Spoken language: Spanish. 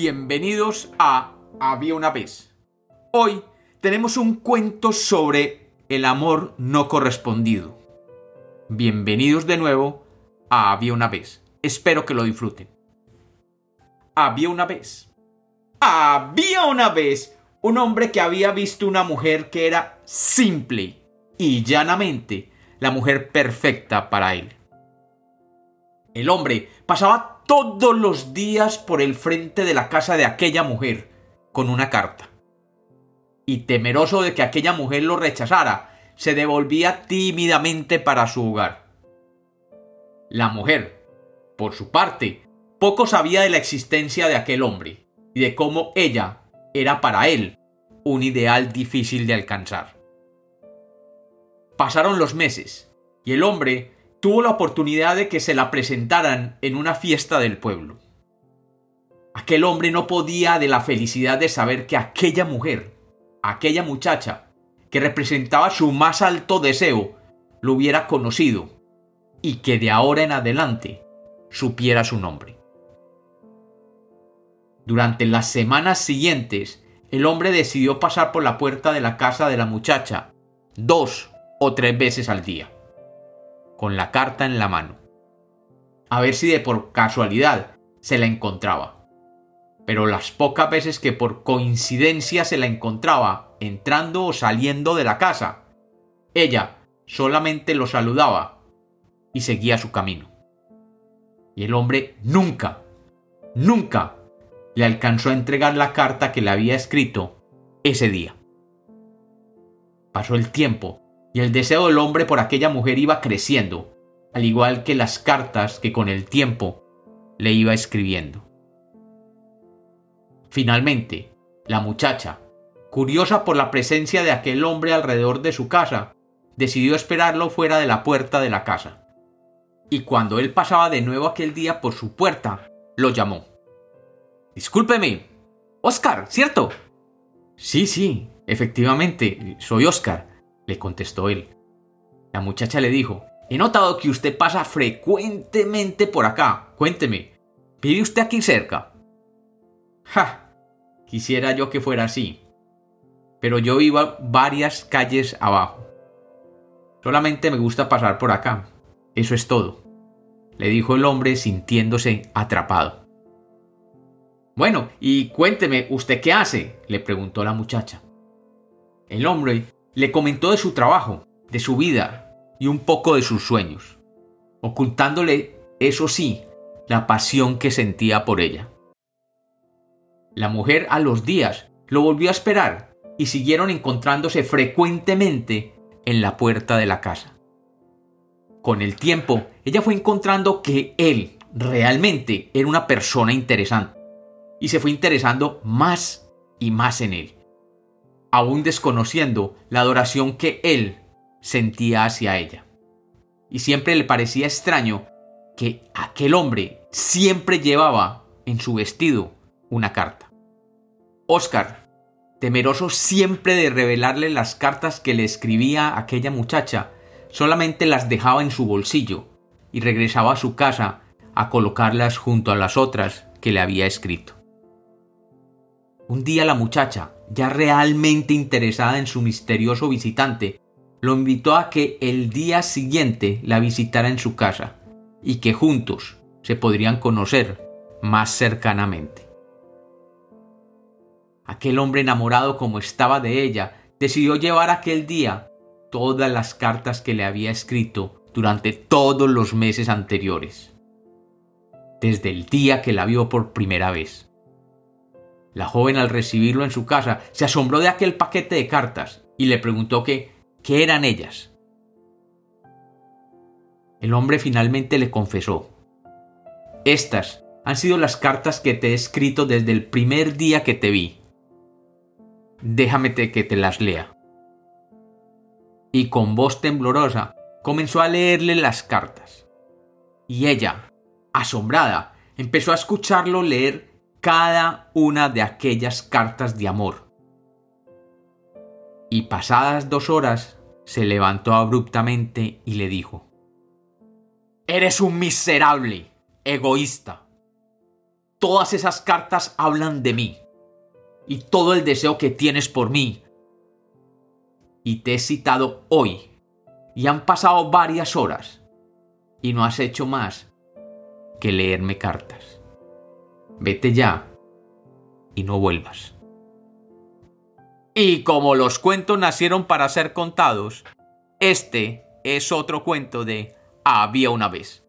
Bienvenidos a Había una vez. Hoy tenemos un cuento sobre el amor no correspondido. Bienvenidos de nuevo a Había una vez. Espero que lo disfruten. Había una vez. Había una vez un hombre que había visto una mujer que era simple y llanamente la mujer perfecta para él. El hombre pasaba todos los días por el frente de la casa de aquella mujer con una carta. Y temeroso de que aquella mujer lo rechazara, se devolvía tímidamente para su hogar. La mujer, por su parte, poco sabía de la existencia de aquel hombre y de cómo ella era para él un ideal difícil de alcanzar. Pasaron los meses y el hombre tuvo la oportunidad de que se la presentaran en una fiesta del pueblo. Aquel hombre no podía de la felicidad de saber que aquella mujer, aquella muchacha, que representaba su más alto deseo, lo hubiera conocido y que de ahora en adelante supiera su nombre. Durante las semanas siguientes, el hombre decidió pasar por la puerta de la casa de la muchacha dos o tres veces al día con la carta en la mano. A ver si de por casualidad se la encontraba. Pero las pocas veces que por coincidencia se la encontraba entrando o saliendo de la casa, ella solamente lo saludaba y seguía su camino. Y el hombre nunca, nunca le alcanzó a entregar la carta que le había escrito ese día. Pasó el tiempo y el deseo del hombre por aquella mujer iba creciendo, al igual que las cartas que con el tiempo le iba escribiendo. Finalmente, la muchacha, curiosa por la presencia de aquel hombre alrededor de su casa, decidió esperarlo fuera de la puerta de la casa. Y cuando él pasaba de nuevo aquel día por su puerta, lo llamó. Discúlpeme, Oscar, ¿cierto? Sí, sí, efectivamente, soy Oscar le contestó él. La muchacha le dijo, he notado que usted pasa frecuentemente por acá. Cuénteme, ¿vive usted aquí cerca? Ja, quisiera yo que fuera así. Pero yo vivo varias calles abajo. Solamente me gusta pasar por acá. Eso es todo, le dijo el hombre sintiéndose atrapado. Bueno, y cuénteme, ¿usted qué hace? le preguntó la muchacha. El hombre le comentó de su trabajo, de su vida y un poco de sus sueños, ocultándole, eso sí, la pasión que sentía por ella. La mujer a los días lo volvió a esperar y siguieron encontrándose frecuentemente en la puerta de la casa. Con el tiempo, ella fue encontrando que él realmente era una persona interesante y se fue interesando más y más en él aún desconociendo la adoración que él sentía hacia ella. Y siempre le parecía extraño que aquel hombre siempre llevaba en su vestido una carta. Oscar, temeroso siempre de revelarle las cartas que le escribía aquella muchacha, solamente las dejaba en su bolsillo y regresaba a su casa a colocarlas junto a las otras que le había escrito. Un día la muchacha, ya realmente interesada en su misterioso visitante, lo invitó a que el día siguiente la visitara en su casa y que juntos se podrían conocer más cercanamente. Aquel hombre enamorado como estaba de ella decidió llevar aquel día todas las cartas que le había escrito durante todos los meses anteriores, desde el día que la vio por primera vez. La joven al recibirlo en su casa se asombró de aquel paquete de cartas y le preguntó qué eran ellas. El hombre finalmente le confesó. Estas han sido las cartas que te he escrito desde el primer día que te vi. Déjame que te las lea. Y con voz temblorosa comenzó a leerle las cartas. Y ella, asombrada, empezó a escucharlo leer cada una de aquellas cartas de amor. Y pasadas dos horas, se levantó abruptamente y le dijo, Eres un miserable, egoísta. Todas esas cartas hablan de mí y todo el deseo que tienes por mí. Y te he citado hoy y han pasado varias horas y no has hecho más que leerme cartas. Vete ya y no vuelvas. Y como los cuentos nacieron para ser contados, este es otro cuento de Había una vez.